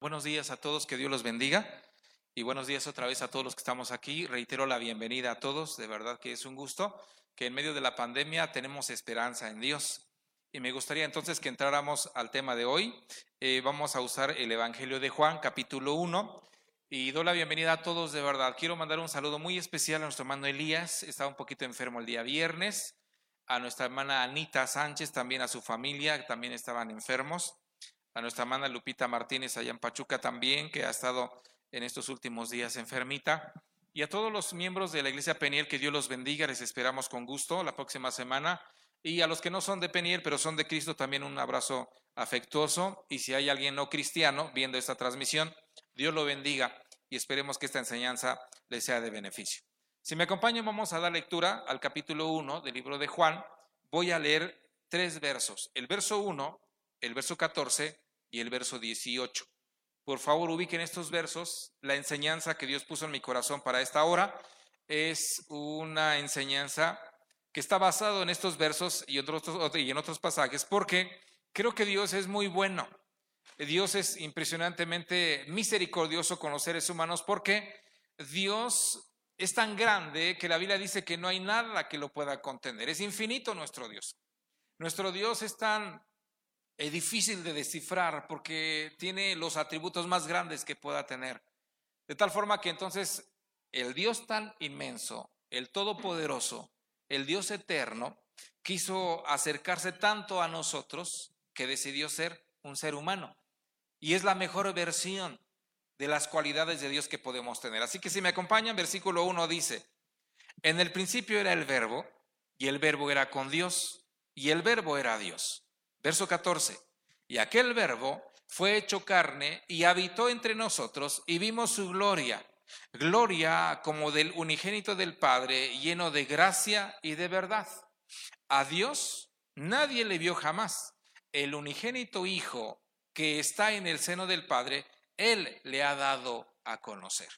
Buenos días a todos, que Dios los bendiga. Y buenos días otra vez a todos los que estamos aquí. Reitero la bienvenida a todos, de verdad que es un gusto que en medio de la pandemia tenemos esperanza en Dios. Y me gustaría entonces que entráramos al tema de hoy. Eh, vamos a usar el Evangelio de Juan, capítulo 1. Y doy la bienvenida a todos, de verdad. Quiero mandar un saludo muy especial a nuestro hermano Elías, estaba un poquito enfermo el día viernes. A nuestra hermana Anita Sánchez, también a su familia, que también estaban enfermos a nuestra hermana Lupita Martínez allá en Pachuca también, que ha estado en estos últimos días enfermita. Y a todos los miembros de la Iglesia Peniel, que Dios los bendiga, les esperamos con gusto la próxima semana. Y a los que no son de Peniel, pero son de Cristo, también un abrazo afectuoso. Y si hay alguien no cristiano viendo esta transmisión, Dios lo bendiga y esperemos que esta enseñanza les sea de beneficio. Si me acompañan, vamos a dar lectura al capítulo 1 del libro de Juan. Voy a leer tres versos. El verso 1 el verso 14 y el verso 18. Por favor, ubiquen estos versos. La enseñanza que Dios puso en mi corazón para esta hora es una enseñanza que está basado en estos versos y, y en otros pasajes, porque creo que Dios es muy bueno. Dios es impresionantemente misericordioso con los seres humanos porque Dios es tan grande que la Biblia dice que no hay nada que lo pueda contener. Es infinito nuestro Dios. Nuestro Dios es tan es difícil de descifrar porque tiene los atributos más grandes que pueda tener. De tal forma que entonces el Dios tan inmenso, el Todopoderoso, el Dios eterno, quiso acercarse tanto a nosotros que decidió ser un ser humano. Y es la mejor versión de las cualidades de Dios que podemos tener. Así que si me acompañan, versículo 1 dice, en el principio era el verbo, y el verbo era con Dios, y el verbo era Dios. Verso 14. Y aquel verbo fue hecho carne y habitó entre nosotros y vimos su gloria, gloria como del unigénito del Padre, lleno de gracia y de verdad. A Dios nadie le vio jamás. El unigénito Hijo que está en el seno del Padre, Él le ha dado a conocer.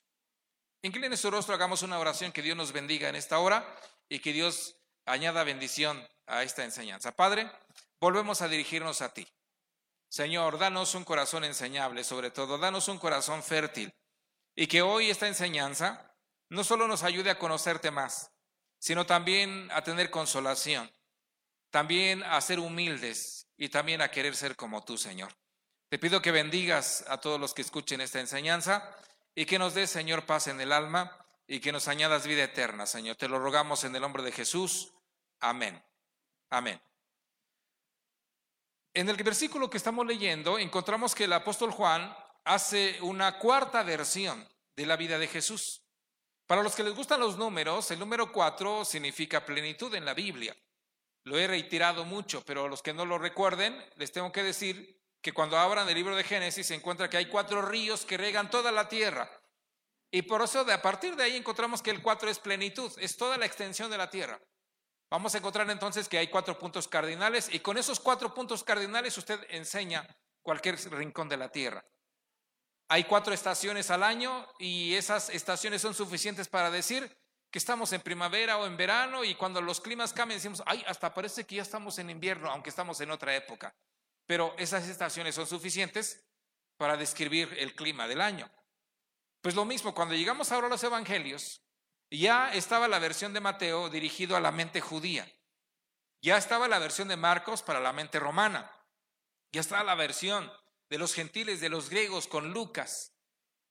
Incline su rostro, hagamos una oración, que Dios nos bendiga en esta hora y que Dios añada bendición a esta enseñanza. Padre, volvemos a dirigirnos a ti. Señor, danos un corazón enseñable, sobre todo, danos un corazón fértil. Y que hoy esta enseñanza no solo nos ayude a conocerte más, sino también a tener consolación, también a ser humildes y también a querer ser como tú, Señor. Te pido que bendigas a todos los que escuchen esta enseñanza y que nos des, Señor, paz en el alma y que nos añadas vida eterna, Señor. Te lo rogamos en el nombre de Jesús. Amén. Amén. En el versículo que estamos leyendo encontramos que el apóstol Juan hace una cuarta versión de la vida de Jesús. Para los que les gustan los números, el número cuatro significa plenitud en la Biblia. Lo he reiterado mucho, pero los que no lo recuerden, les tengo que decir que cuando abran el libro de Génesis se encuentra que hay cuatro ríos que regan toda la tierra. Y por eso de a partir de ahí encontramos que el cuatro es plenitud, es toda la extensión de la tierra. Vamos a encontrar entonces que hay cuatro puntos cardinales y con esos cuatro puntos cardinales usted enseña cualquier rincón de la tierra. Hay cuatro estaciones al año y esas estaciones son suficientes para decir que estamos en primavera o en verano y cuando los climas cambian decimos, ay, hasta parece que ya estamos en invierno, aunque estamos en otra época. Pero esas estaciones son suficientes para describir el clima del año. Pues lo mismo, cuando llegamos ahora a los evangelios, ya estaba la versión de Mateo dirigido a la mente judía. Ya estaba la versión de Marcos para la mente romana. Ya estaba la versión de los gentiles, de los griegos con Lucas.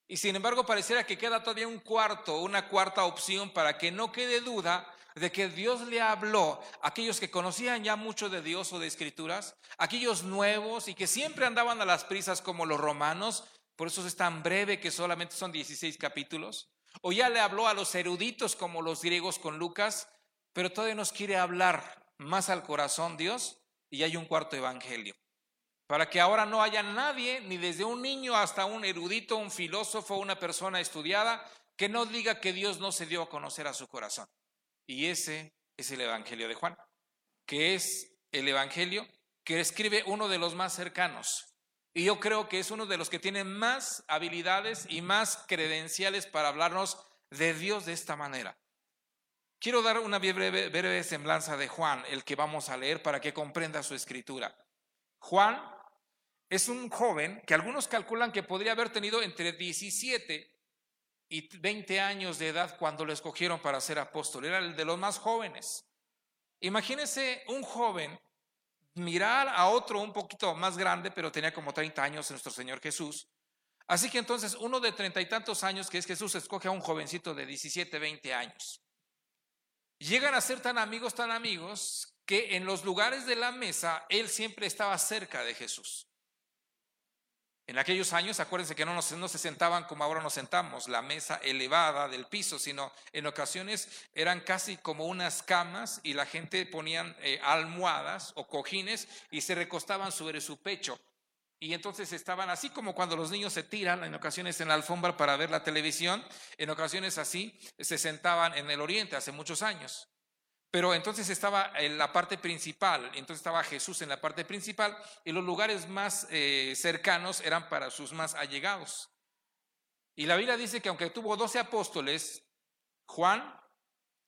Y sin embargo pareciera que queda todavía un cuarto, una cuarta opción para que no quede duda de que Dios le habló a aquellos que conocían ya mucho de Dios o de escrituras, aquellos nuevos y que siempre andaban a las prisas como los romanos, por eso es tan breve que solamente son 16 capítulos, o ya le habló a los eruditos como los griegos con Lucas, pero todavía nos quiere hablar más al corazón Dios y hay un cuarto evangelio. Para que ahora no haya nadie, ni desde un niño hasta un erudito, un filósofo, una persona estudiada, que no diga que Dios no se dio a conocer a su corazón. Y ese es el Evangelio de Juan, que es el Evangelio que escribe uno de los más cercanos, y yo creo que es uno de los que tiene más habilidades y más credenciales para hablarnos de Dios de esta manera. Quiero dar una breve, semblanza de Juan, el que vamos a leer, para que comprenda su escritura. Juan es un joven que algunos calculan que podría haber tenido entre 17 y 20 años de edad cuando lo escogieron para ser apóstol. Era el de los más jóvenes. Imagínense un joven mirar a otro un poquito más grande, pero tenía como 30 años nuestro Señor Jesús. Así que entonces uno de treinta y tantos años, que es Jesús, escoge a un jovencito de 17, 20 años. Llegan a ser tan amigos, tan amigos, que en los lugares de la mesa él siempre estaba cerca de Jesús. En aquellos años, acuérdense que no, nos, no se sentaban como ahora nos sentamos, la mesa elevada del piso, sino en ocasiones eran casi como unas camas y la gente ponían eh, almohadas o cojines y se recostaban sobre su pecho. Y entonces estaban así como cuando los niños se tiran en ocasiones en la alfombra para ver la televisión, en ocasiones así se sentaban en el oriente hace muchos años. Pero entonces estaba en la parte principal, entonces estaba Jesús en la parte principal y los lugares más eh, cercanos eran para sus más allegados. Y la Biblia dice que aunque tuvo doce apóstoles, Juan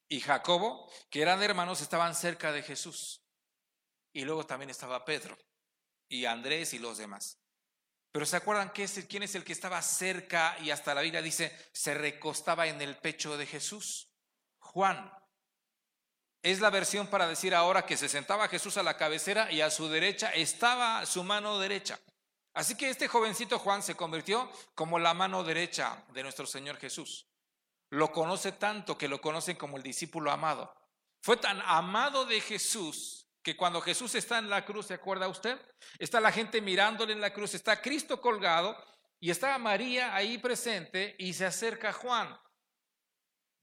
y Jacobo, que eran hermanos, estaban cerca de Jesús. Y luego también estaba Pedro y Andrés y los demás. Pero ¿se acuerdan quién es el que estaba cerca y hasta la Biblia dice se recostaba en el pecho de Jesús? Juan. Es la versión para decir ahora que se sentaba Jesús a la cabecera y a su derecha estaba su mano derecha. Así que este jovencito Juan se convirtió como la mano derecha de nuestro Señor Jesús. Lo conoce tanto que lo conocen como el discípulo amado. Fue tan amado de Jesús que cuando Jesús está en la cruz, ¿se acuerda usted? Está la gente mirándole en la cruz, está Cristo colgado y está María ahí presente y se acerca Juan.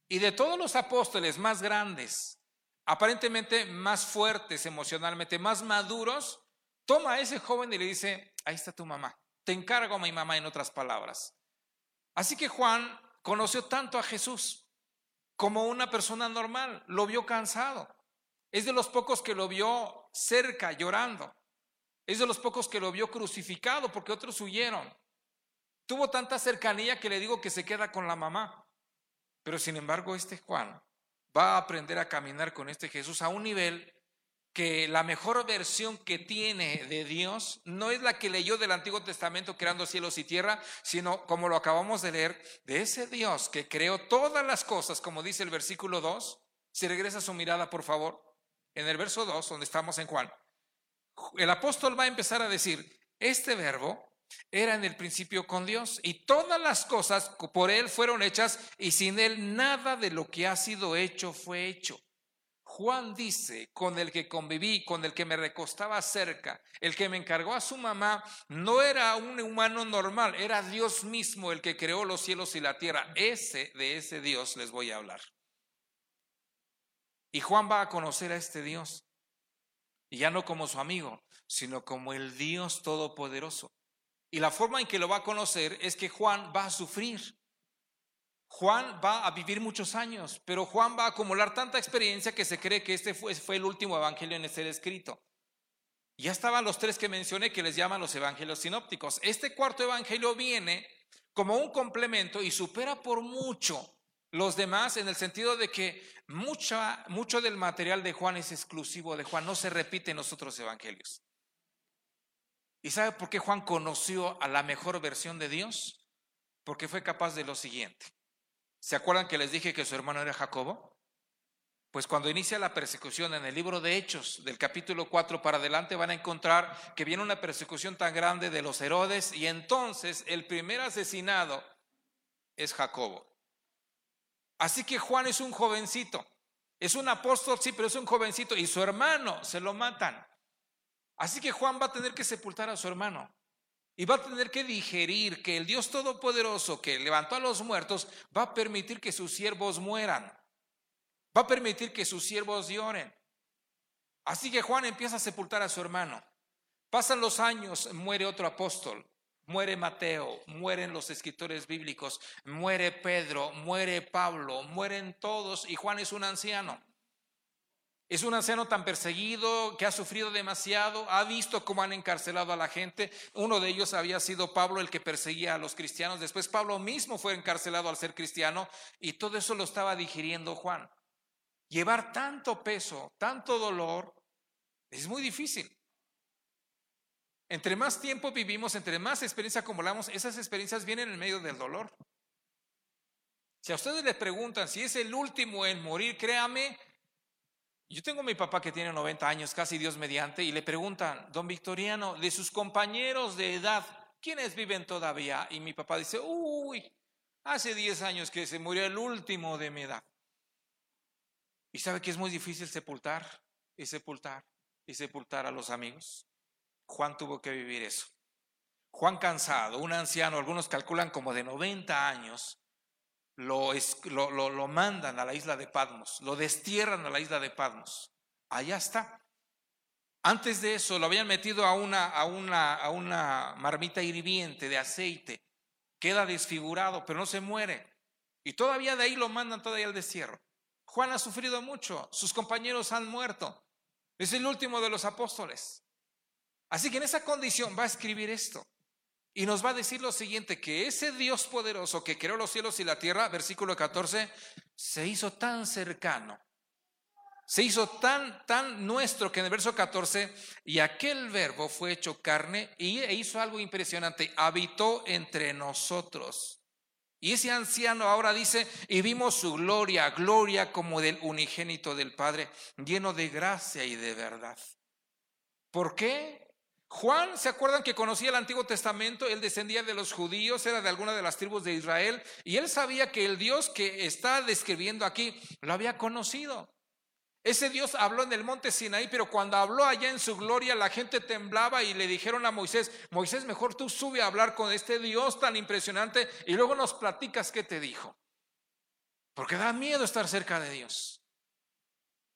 Y de todos los apóstoles más grandes, aparentemente más fuertes emocionalmente, más maduros, toma a ese joven y le dice, ahí está tu mamá, te encargo a mi mamá en otras palabras. Así que Juan conoció tanto a Jesús como una persona normal, lo vio cansado. Es de los pocos que lo vio cerca llorando. Es de los pocos que lo vio crucificado porque otros huyeron. Tuvo tanta cercanía que le digo que se queda con la mamá. Pero sin embargo, este Juan va a aprender a caminar con este Jesús a un nivel que la mejor versión que tiene de Dios no es la que leyó del Antiguo Testamento creando cielos y tierra, sino como lo acabamos de leer, de ese Dios que creó todas las cosas, como dice el versículo 2. Si regresa su mirada, por favor, en el verso 2, donde estamos en Juan. El apóstol va a empezar a decir, este verbo era en el principio con Dios y todas las cosas por Él fueron hechas y sin Él nada de lo que ha sido hecho fue hecho. Juan dice, con el que conviví, con el que me recostaba cerca, el que me encargó a su mamá, no era un humano normal, era Dios mismo el que creó los cielos y la tierra. Ese, de ese Dios les voy a hablar. Y Juan va a conocer a este Dios, y ya no como su amigo, sino como el Dios Todopoderoso. Y la forma en que lo va a conocer es que Juan va a sufrir. Juan va a vivir muchos años, pero Juan va a acumular tanta experiencia que se cree que este fue, fue el último evangelio en ser escrito. Ya estaban los tres que mencioné que les llaman los evangelios sinópticos. Este cuarto evangelio viene como un complemento y supera por mucho los demás en el sentido de que mucha, mucho del material de Juan es exclusivo de Juan, no se repite en los otros evangelios. ¿Y sabe por qué Juan conoció a la mejor versión de Dios? Porque fue capaz de lo siguiente. ¿Se acuerdan que les dije que su hermano era Jacobo? Pues cuando inicia la persecución en el libro de Hechos, del capítulo 4 para adelante, van a encontrar que viene una persecución tan grande de los Herodes y entonces el primer asesinado es Jacobo. Así que Juan es un jovencito, es un apóstol, sí, pero es un jovencito y su hermano se lo matan. Así que Juan va a tener que sepultar a su hermano y va a tener que digerir que el Dios Todopoderoso que levantó a los muertos va a permitir que sus siervos mueran, va a permitir que sus siervos lloren. Así que Juan empieza a sepultar a su hermano. Pasan los años, muere otro apóstol, muere Mateo, mueren los escritores bíblicos, muere Pedro, muere Pablo, mueren todos y Juan es un anciano. Es un anciano tan perseguido que ha sufrido demasiado, ha visto cómo han encarcelado a la gente. Uno de ellos había sido Pablo el que perseguía a los cristianos. Después Pablo mismo fue encarcelado al ser cristiano y todo eso lo estaba digiriendo Juan. Llevar tanto peso, tanto dolor, es muy difícil. Entre más tiempo vivimos, entre más experiencia acumulamos, esas experiencias vienen en medio del dolor. Si a ustedes les preguntan si es el último en morir, créame, yo tengo a mi papá que tiene 90 años, casi Dios mediante, y le preguntan, don Victoriano, de sus compañeros de edad, ¿quiénes viven todavía? Y mi papá dice, uy, hace 10 años que se murió el último de mi edad. Y sabe que es muy difícil sepultar y sepultar y sepultar a los amigos. Juan tuvo que vivir eso. Juan cansado, un anciano, algunos calculan como de 90 años, lo, lo, lo, mandan a la isla de Patmos, lo destierran a la isla de Patmos. Allá está. Antes de eso lo habían metido a una, a una, a una marmita hirviente de aceite. Queda desfigurado, pero no se muere. Y todavía de ahí lo mandan todavía al destierro. Juan ha sufrido mucho, sus compañeros han muerto. Es el último de los apóstoles. Así que en esa condición va a escribir esto. Y nos va a decir lo siguiente, que ese Dios poderoso que creó los cielos y la tierra, versículo 14, se hizo tan cercano, se hizo tan, tan nuestro que en el verso 14, y aquel verbo fue hecho carne y e hizo algo impresionante, habitó entre nosotros. Y ese anciano ahora dice, y vimos su gloria, gloria como del unigénito del Padre, lleno de gracia y de verdad. ¿Por qué? Juan, ¿se acuerdan que conocía el Antiguo Testamento? Él descendía de los judíos, era de alguna de las tribus de Israel, y él sabía que el Dios que está describiendo aquí lo había conocido. Ese Dios habló en el monte Sinaí, pero cuando habló allá en su gloria, la gente temblaba y le dijeron a Moisés, Moisés, mejor tú sube a hablar con este Dios tan impresionante y luego nos platicas qué te dijo. Porque da miedo estar cerca de Dios.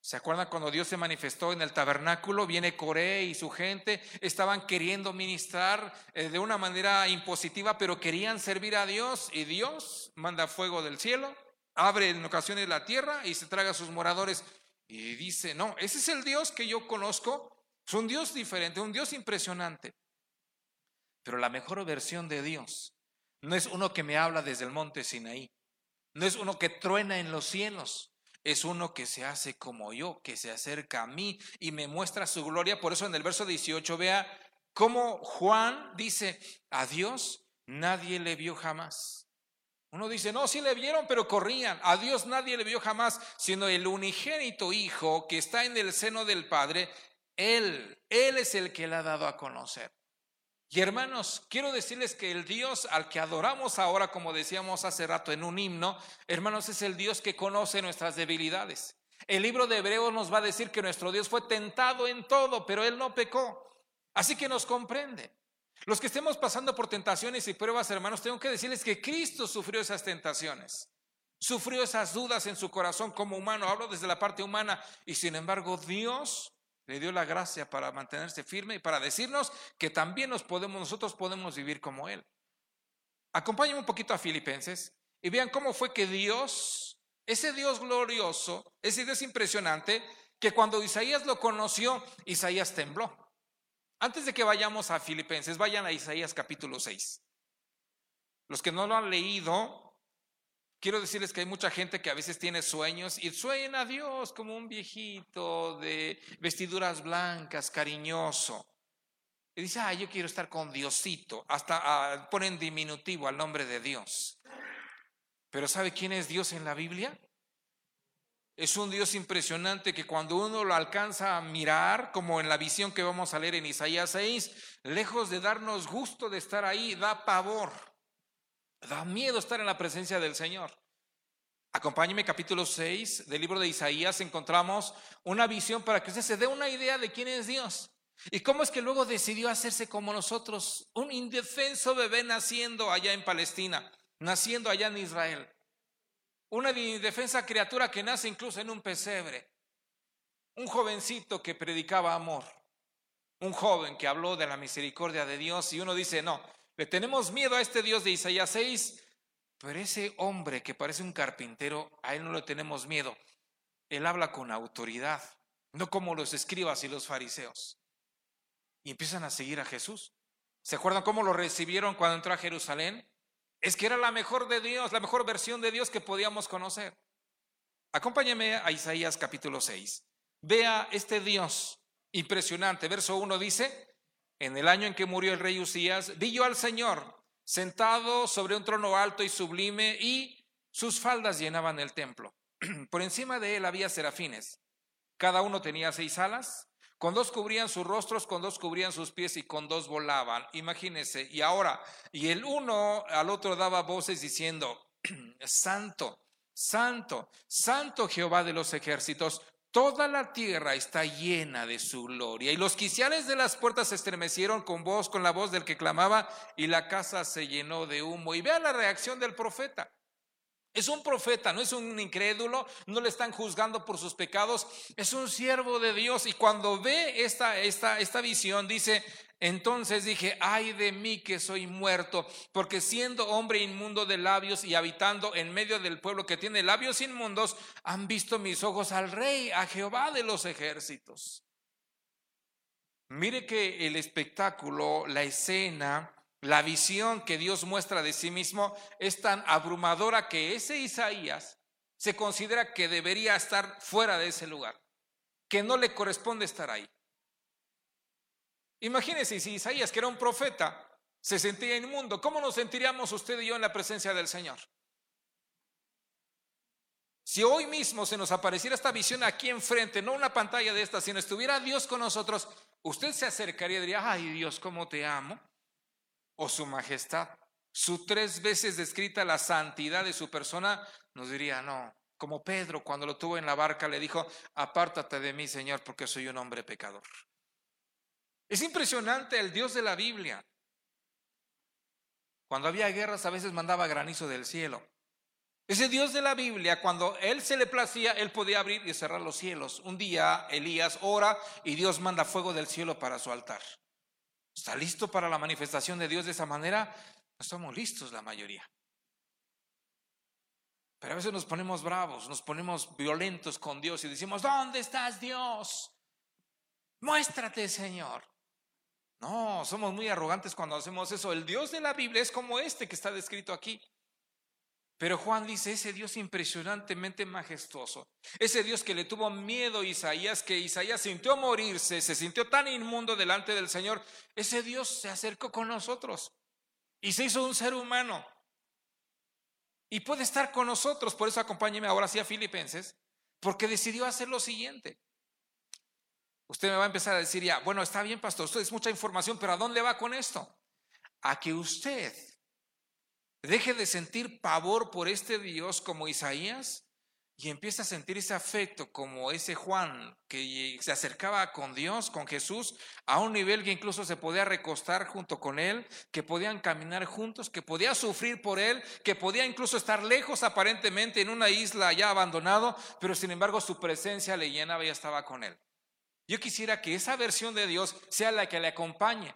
¿Se acuerdan cuando Dios se manifestó en el tabernáculo? Viene Coré y su gente estaban queriendo ministrar eh, de una manera impositiva, pero querían servir a Dios y Dios manda fuego del cielo, abre en ocasiones la tierra y se traga a sus moradores. Y dice, no, ese es el Dios que yo conozco, es un Dios diferente, un Dios impresionante. Pero la mejor versión de Dios no es uno que me habla desde el monte Sinaí, no es uno que truena en los cielos, es uno que se hace como yo, que se acerca a mí y me muestra su gloria. Por eso en el verso 18 vea cómo Juan dice, a Dios nadie le vio jamás. Uno dice, no, sí le vieron, pero corrían. A Dios nadie le vio jamás, sino el unigénito Hijo que está en el seno del Padre, Él, Él es el que le ha dado a conocer. Y hermanos, quiero decirles que el Dios al que adoramos ahora, como decíamos hace rato en un himno, hermanos, es el Dios que conoce nuestras debilidades. El libro de Hebreos nos va a decir que nuestro Dios fue tentado en todo, pero Él no pecó. Así que nos comprende. Los que estemos pasando por tentaciones y pruebas, hermanos, tengo que decirles que Cristo sufrió esas tentaciones. Sufrió esas dudas en su corazón como humano. Hablo desde la parte humana. Y sin embargo, Dios le dio la gracia para mantenerse firme y para decirnos que también nos podemos, nosotros podemos vivir como Él. Acompáñenme un poquito a Filipenses y vean cómo fue que Dios, ese Dios glorioso, ese Dios impresionante, que cuando Isaías lo conoció, Isaías tembló. Antes de que vayamos a Filipenses, vayan a Isaías capítulo 6. Los que no lo han leído, Quiero decirles que hay mucha gente que a veces tiene sueños y sueña a Dios como un viejito de vestiduras blancas, cariñoso. Y dice, ah, yo quiero estar con Diosito. Hasta ah, ponen diminutivo al nombre de Dios. Pero ¿sabe quién es Dios en la Biblia? Es un Dios impresionante que cuando uno lo alcanza a mirar, como en la visión que vamos a leer en Isaías 6, lejos de darnos gusto de estar ahí, da pavor. Da miedo estar en la presencia del Señor. Acompáñeme capítulo 6 del libro de Isaías, encontramos una visión para que usted se dé una idea de quién es Dios. Y cómo es que luego decidió hacerse como nosotros, un indefenso bebé naciendo allá en Palestina, naciendo allá en Israel. Una indefensa criatura que nace incluso en un pesebre. Un jovencito que predicaba amor. Un joven que habló de la misericordia de Dios y uno dice, no, le tenemos miedo a este Dios de Isaías 6, pero ese hombre que parece un carpintero, a él no le tenemos miedo. Él habla con autoridad, no como los escribas y los fariseos. Y empiezan a seguir a Jesús. ¿Se acuerdan cómo lo recibieron cuando entró a Jerusalén? Es que era la mejor de Dios, la mejor versión de Dios que podíamos conocer. Acompáñeme a Isaías capítulo 6. Vea este Dios impresionante. Verso 1 dice, en el año en que murió el rey Usías, vi yo al Señor sentado sobre un trono alto y sublime y sus faldas llenaban el templo. Por encima de él había serafines. Cada uno tenía seis alas. Con dos cubrían sus rostros, con dos cubrían sus pies y con dos volaban. Imagínense. Y ahora, y el uno al otro daba voces diciendo, Santo, Santo, Santo Jehová de los ejércitos, Toda la tierra está llena de su gloria. Y los quiciales de las puertas se estremecieron con voz, con la voz del que clamaba, y la casa se llenó de humo. Y vea la reacción del profeta. Es un profeta, no es un incrédulo, no le están juzgando por sus pecados, es un siervo de Dios. Y cuando ve esta, esta, esta visión, dice, entonces dije, ay de mí que soy muerto, porque siendo hombre inmundo de labios y habitando en medio del pueblo que tiene labios inmundos, han visto mis ojos al rey, a Jehová de los ejércitos. Mire que el espectáculo, la escena, la visión que Dios muestra de sí mismo es tan abrumadora que ese Isaías se considera que debería estar fuera de ese lugar, que no le corresponde estar ahí. Imagínense si Isaías, que era un profeta, se sentía inmundo, ¿cómo nos sentiríamos usted y yo en la presencia del Señor? Si hoy mismo se nos apareciera esta visión aquí enfrente, no una pantalla de esta, sino estuviera Dios con nosotros, usted se acercaría y diría, ay Dios, ¿cómo te amo? O su majestad, su tres veces descrita la santidad de su persona, nos diría, no, como Pedro cuando lo tuvo en la barca le dijo, apártate de mí, Señor, porque soy un hombre pecador. Es impresionante el Dios de la Biblia. Cuando había guerras a veces mandaba granizo del cielo. Ese Dios de la Biblia, cuando Él se le placía, Él podía abrir y cerrar los cielos. Un día Elías ora y Dios manda fuego del cielo para su altar. ¿Está listo para la manifestación de Dios de esa manera? No estamos listos la mayoría. Pero a veces nos ponemos bravos, nos ponemos violentos con Dios y decimos, ¿dónde estás Dios? Muéstrate, Señor. No, somos muy arrogantes cuando hacemos eso. El Dios de la Biblia es como este que está descrito aquí. Pero Juan dice, ese Dios impresionantemente majestuoso, ese Dios que le tuvo miedo a Isaías, que Isaías sintió morirse, se sintió tan inmundo delante del Señor, ese Dios se acercó con nosotros y se hizo un ser humano. Y puede estar con nosotros, por eso acompáñeme ahora hacia Filipenses, porque decidió hacer lo siguiente. Usted me va a empezar a decir ya, bueno, está bien, pastor, usted es mucha información, pero ¿a dónde va con esto? A que usted deje de sentir pavor por este Dios como Isaías y empiece a sentir ese afecto como ese Juan que se acercaba con Dios, con Jesús, a un nivel que incluso se podía recostar junto con Él, que podían caminar juntos, que podía sufrir por Él, que podía incluso estar lejos aparentemente en una isla ya abandonado, pero sin embargo su presencia le llenaba y estaba con Él. Yo quisiera que esa versión de Dios sea la que le acompañe,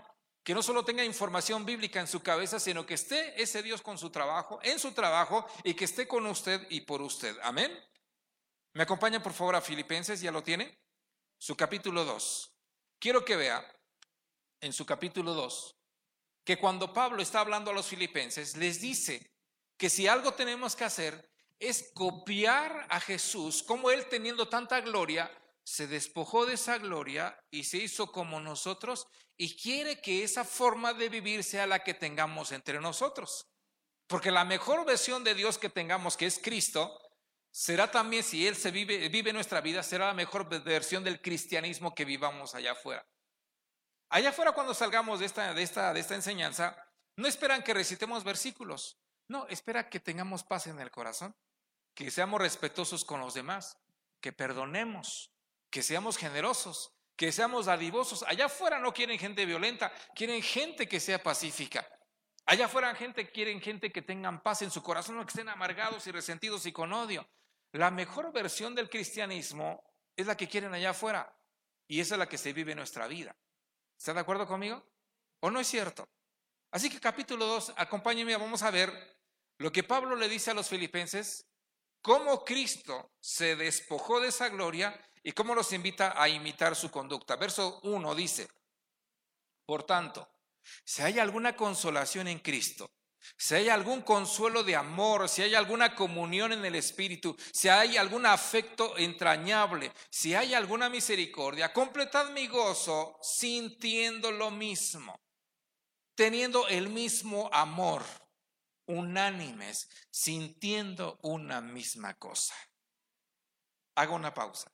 que no solo tenga información bíblica en su cabeza, sino que esté ese Dios con su trabajo, en su trabajo y que esté con usted y por usted. Amén. ¿Me acompaña por favor a Filipenses? ¿Ya lo tiene? Su capítulo 2. Quiero que vea en su capítulo 2 que cuando Pablo está hablando a los filipenses, les dice que si algo tenemos que hacer es copiar a Jesús, como él teniendo tanta gloria, se despojó de esa gloria y se hizo como nosotros y quiere que esa forma de vivir sea la que tengamos entre nosotros. Porque la mejor versión de Dios que tengamos, que es Cristo, será también, si Él se vive, nuestra vida, será la mejor versión del cristianismo que vivamos allá afuera. Allá afuera cuando salgamos de esta, de esta, de esta enseñanza, no esperan que recitemos versículos, no, espera que tengamos paz en el corazón, que seamos respetuosos con los demás, que perdonemos, que seamos generosos, que seamos dadivosos. Allá afuera no quieren gente violenta, quieren gente que sea pacífica. Allá afuera gente quieren gente que tengan paz en su corazón, no que estén amargados y resentidos y con odio. La mejor versión del cristianismo es la que quieren allá afuera y esa es la que se vive en nuestra vida. ¿Está de acuerdo conmigo? ¿O no es cierto? Así que capítulo 2, acompáñenme, vamos a ver lo que Pablo le dice a los filipenses, cómo Cristo se despojó de esa gloria ¿Y cómo los invita a imitar su conducta? Verso 1 dice, por tanto, si hay alguna consolación en Cristo, si hay algún consuelo de amor, si hay alguna comunión en el Espíritu, si hay algún afecto entrañable, si hay alguna misericordia, completad mi gozo sintiendo lo mismo, teniendo el mismo amor, unánimes, sintiendo una misma cosa. Hago una pausa.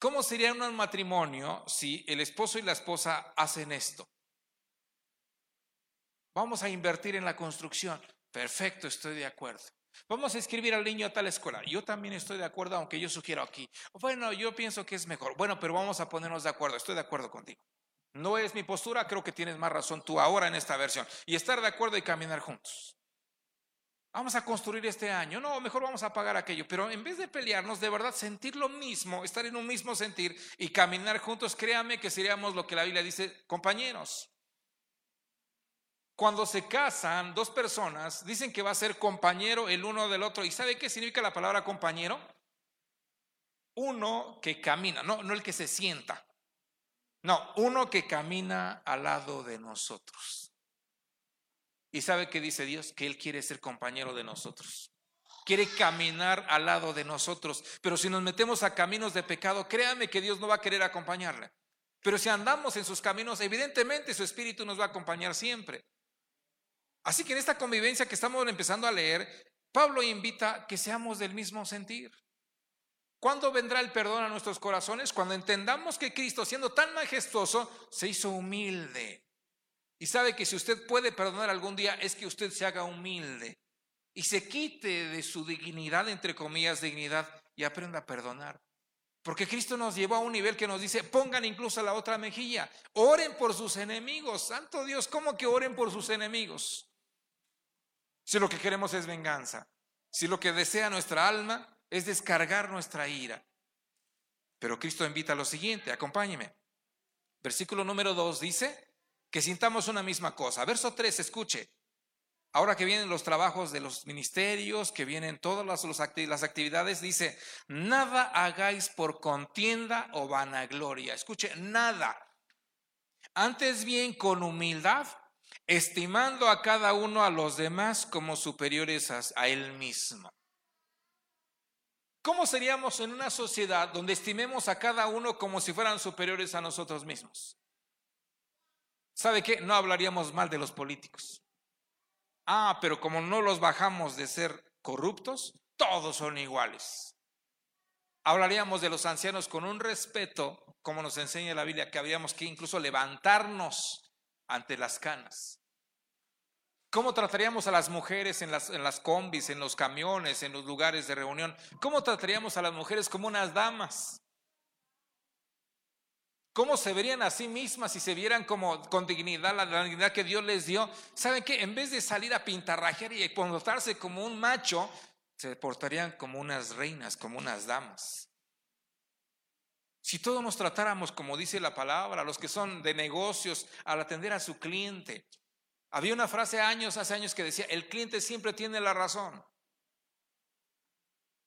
¿Cómo sería un matrimonio si el esposo y la esposa hacen esto? Vamos a invertir en la construcción. Perfecto, estoy de acuerdo. Vamos a escribir al niño a tal escuela. Yo también estoy de acuerdo, aunque yo sugiero aquí. Bueno, yo pienso que es mejor. Bueno, pero vamos a ponernos de acuerdo. Estoy de acuerdo contigo. No es mi postura, creo que tienes más razón tú ahora en esta versión. Y estar de acuerdo y caminar juntos. Vamos a construir este año. No, mejor vamos a pagar aquello. Pero en vez de pelearnos, de verdad sentir lo mismo, estar en un mismo sentir y caminar juntos, créame que seríamos lo que la Biblia dice, compañeros. Cuando se casan dos personas, dicen que va a ser compañero el uno del otro. ¿Y sabe qué significa la palabra compañero? Uno que camina, no, no el que se sienta. No, uno que camina al lado de nosotros. ¿Y sabe qué dice Dios? Que Él quiere ser compañero de nosotros. Quiere caminar al lado de nosotros. Pero si nos metemos a caminos de pecado, créame que Dios no va a querer acompañarle. Pero si andamos en sus caminos, evidentemente su espíritu nos va a acompañar siempre. Así que en esta convivencia que estamos empezando a leer, Pablo invita que seamos del mismo sentir. ¿Cuándo vendrá el perdón a nuestros corazones? Cuando entendamos que Cristo, siendo tan majestuoso, se hizo humilde. Y sabe que si usted puede perdonar algún día, es que usted se haga humilde y se quite de su dignidad, entre comillas, dignidad, y aprenda a perdonar. Porque Cristo nos llevó a un nivel que nos dice, pongan incluso la otra mejilla, oren por sus enemigos. Santo Dios, ¿cómo que oren por sus enemigos? Si lo que queremos es venganza, si lo que desea nuestra alma es descargar nuestra ira. Pero Cristo invita a lo siguiente, acompáñeme. Versículo número 2 dice que sintamos una misma cosa. Verso 3, escuche. Ahora que vienen los trabajos de los ministerios, que vienen todas las, las actividades, dice, nada hagáis por contienda o vanagloria. Escuche, nada. Antes bien con humildad estimando a cada uno a los demás como superiores a, él mismo. ¿Cómo seríamos en una sociedad donde estimemos a cada uno como si fueran superiores a nosotros mismos? ¿Sabe qué? No hablaríamos mal de los políticos. Ah, pero como no los bajamos de ser corruptos, todos son iguales. Hablaríamos de los ancianos con un respeto, como nos enseña la Biblia, que habíamos que incluso levantarnos ante las canas. ¿Cómo trataríamos a las mujeres en las, en las combis, en los camiones, en los lugares de reunión? ¿Cómo trataríamos a las mujeres como unas damas? ¿Cómo se verían a sí mismas si se vieran como con dignidad, la, dignidad que Dios les dio? ¿Saben qué? En vez de salir a pintarrajear y portarse como un macho, se portarían como unas reinas, como unas damas. Si todos nos tratáramos como dice la palabra, los que son de negocios, al atender a su cliente, había una frase años, hace años que decía, el cliente siempre tiene la razón.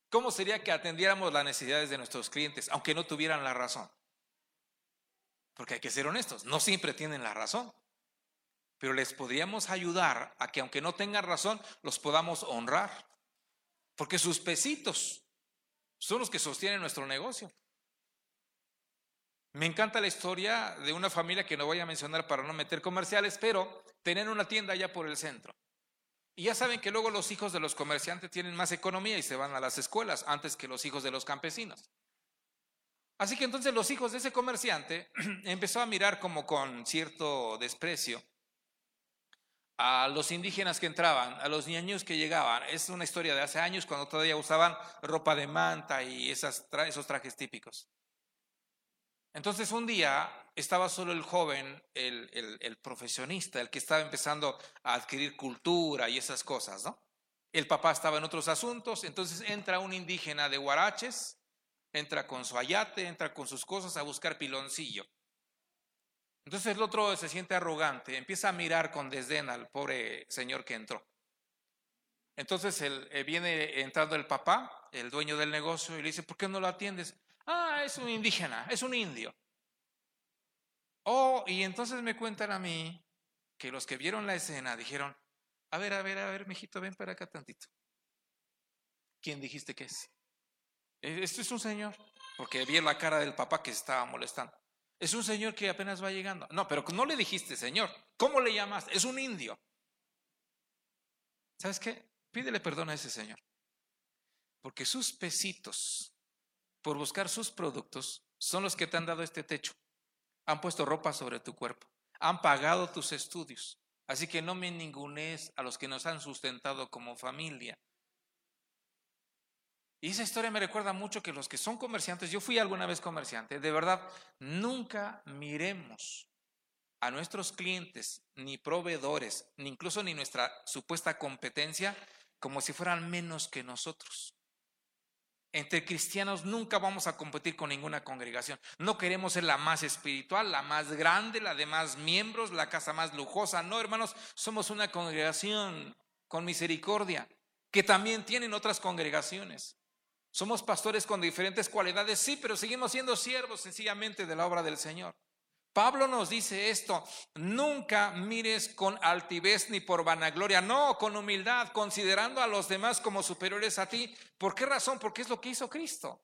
¿Cómo sería que atendiéramos las necesidades de nuestros clientes, aunque no tuvieran la razón? Porque hay que ser honestos, no siempre tienen la razón. Pero les podríamos ayudar a que aunque no tengan razón, los podamos honrar. Porque sus pesitos son los que sostienen nuestro negocio. Me encanta la historia de una familia que no voy a mencionar para no meter comerciales, pero tenían una tienda allá por el centro. Y ya saben que luego los hijos de los comerciantes tienen más economía y se van a las escuelas antes que los hijos de los campesinos. Así que entonces los hijos de ese comerciante empezó a mirar como con cierto desprecio a los indígenas que entraban, a los niños que llegaban. Es una historia de hace años cuando todavía usaban ropa de manta y esos trajes típicos. Entonces un día estaba solo el joven, el, profesionista, el que estaba empezando a adquirir cultura y esas cosas, ¿no? El papá estaba en otros asuntos, entonces entra un indígena de Huaraches, entra con su ayate, entra con sus cosas a buscar piloncillo. Entonces el otro se siente arrogante, empieza a mirar con desdén al pobre señor que entró. Entonces eh, viene entrando el papá, el dueño del negocio, y le dice, ¿por qué no lo atiendes? Ah, es un indígena, es un indio. Oh, y entonces me cuentan a mí que los que vieron la escena dijeron, A ver, a ver, a ver, mijito, ven para acá tantito. ¿Quién dijiste que es? E, Este es un señor, porque vi la cara del papá que se estaba molestando. Es un señor que apenas va llegando. No, pero no le dijiste señor. ¿Cómo le llamaste? Es un indio. ¿Sabes qué? Pídele perdón a ese señor. Porque sus pesitos, por buscar sus productos, son los que te han dado este techo. Han puesto ropa sobre tu cuerpo. Han pagado tus estudios. Así que no me ningunees a los que nos han sustentado como familia. Y esa historia me recuerda mucho que los que son comerciantes, yo fui alguna vez comerciante, de verdad, nunca miremos a nuestros clientes, ni proveedores, ni incluso ni nuestra supuesta competencia, como si fueran menos que nosotros. Entre cristianos nunca vamos a competir con ninguna congregación. No queremos ser la más espiritual, la más grande, la de más miembros, la casa más lujosa. No, hermanos, somos una congregación con misericordia, que también tienen otras congregaciones. Somos pastores con diferentes cualidades, sí, pero seguimos siendo siervos sencillamente de la obra del Señor. Pablo nos dice esto, nunca mires con altivez ni por vanagloria, no, con humildad, considerando a los demás como superiores a ti. ¿Por qué razón? Porque es lo que hizo Cristo.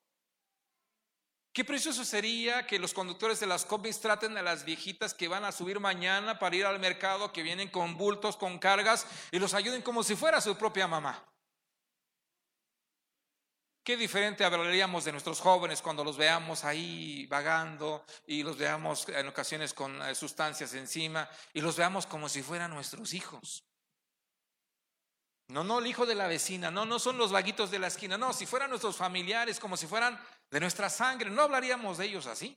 Qué precioso sería que los conductores de las combis traten a las viejitas que van a subir mañana para ir al mercado, que vienen con bultos, con cargas, y los ayuden como si fuera su propia mamá. Qué diferente hablaríamos de nuestros jóvenes cuando los veamos ahí vagando y los veamos en ocasiones con eh, sustancias encima y los veamos como si fueran nuestros hijos. No, no, el hijo de la vecina, no, no son los vaguitos de la esquina, no, si fueran nuestros familiares, como si fueran de nuestra sangre, no hablaríamos de ellos así.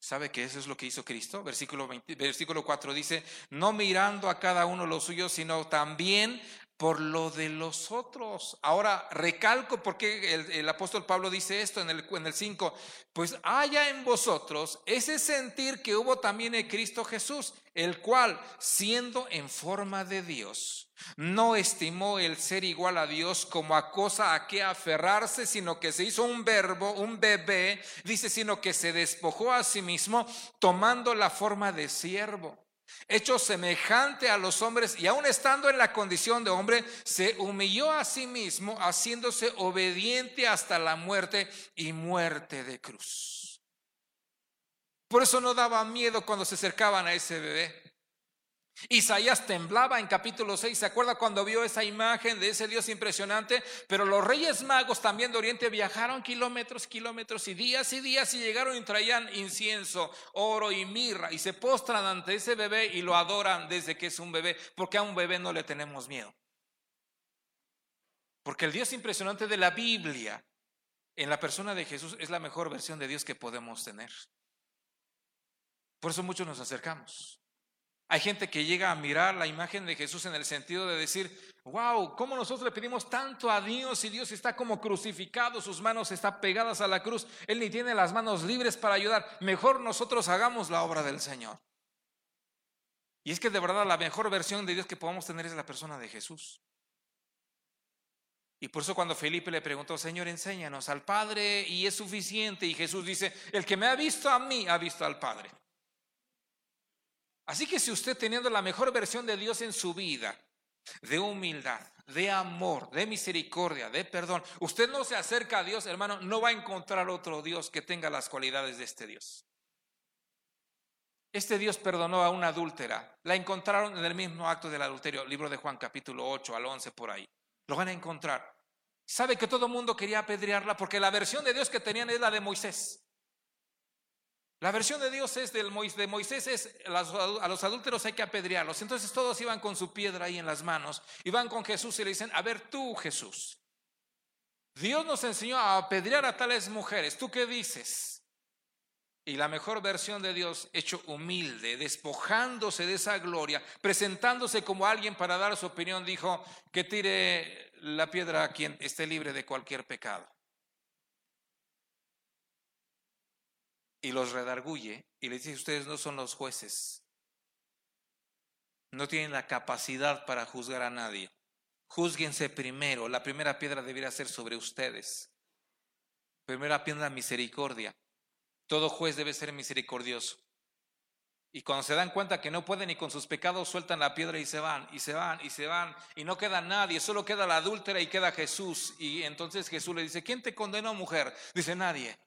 ¿Sabe que eso es lo que hizo Cristo? Versículo, 20, versículo 4 dice, no mirando a cada uno lo suyo, sino también por lo de los otros. Ahora recalco porque el, el apóstol Pablo dice esto en el, en el 5, pues haya en vosotros ese sentir que hubo también en Cristo Jesús, el cual, siendo en forma de Dios, no estimó el ser igual a Dios como a cosa a que aferrarse, sino que se hizo un verbo, un bebé, dice, sino que se despojó a sí mismo tomando la forma de siervo hecho semejante a los hombres y aun estando en la condición de hombre, se humilló a sí mismo, haciéndose obediente hasta la muerte y muerte de cruz. Por eso no daba miedo cuando se acercaban a ese bebé. Isaías temblaba en capítulo 6, ¿se acuerda cuando vio esa imagen de ese Dios impresionante? Pero los reyes magos también de Oriente viajaron kilómetros, kilómetros y días y días y llegaron y traían incienso, oro y mirra y se postran ante ese bebé y lo adoran desde que es un bebé, porque a un bebé no le tenemos miedo. Porque el Dios impresionante de la Biblia en la persona de Jesús es la mejor versión de Dios que podemos tener. Por eso muchos nos acercamos. Hay gente que llega a mirar la imagen de Jesús en el sentido de decir, wow, ¿cómo nosotros le pedimos tanto a Dios y Dios está como crucificado, sus manos están pegadas a la cruz, Él ni tiene las manos libres para ayudar, mejor nosotros hagamos la obra del Señor. Y es que de verdad la mejor versión de Dios que podamos tener es la persona de Jesús. Y por eso cuando Felipe le preguntó, Señor, enséñanos al Padre y es suficiente, y Jesús dice, el que me ha visto a mí ha visto al Padre. Así que si usted teniendo la mejor versión de Dios en su vida, de humildad, de amor, de misericordia, de perdón, usted no se acerca a Dios, hermano, no va a encontrar otro Dios que tenga las cualidades de este Dios. Este Dios perdonó a una adúltera. La encontraron en el mismo acto del adulterio, libro de Juan capítulo 8 al 11 por ahí. Lo van a encontrar. Sabe que todo el mundo quería apedrearla porque la versión de Dios que tenían es la de Moisés. La versión de Dios es del de Moisés es a los adúlteros hay que apedrearlos. Entonces todos iban con su piedra ahí en las manos y van con Jesús y le dicen, a ver tú Jesús, Dios nos enseñó a apedrear a tales mujeres, ¿tú qué dices? Y la mejor versión de Dios, hecho humilde, despojándose de esa gloria, presentándose como alguien para dar su opinión, dijo que tire la piedra a quien esté libre de cualquier pecado. Y los redarguye y les dice, ustedes no son los jueces, no tienen la capacidad para juzgar a nadie. Júzguense primero, la primera piedra debería ser sobre ustedes. Primera piedra, misericordia. Todo juez debe ser misericordioso. Y cuando se dan cuenta que no pueden y con sus pecados sueltan la piedra y se van, y se van, y se van, y no queda nadie, solo queda la adúltera y queda Jesús. Y entonces Jesús le dice, ¿quién te condenó mujer? Dice, nadie.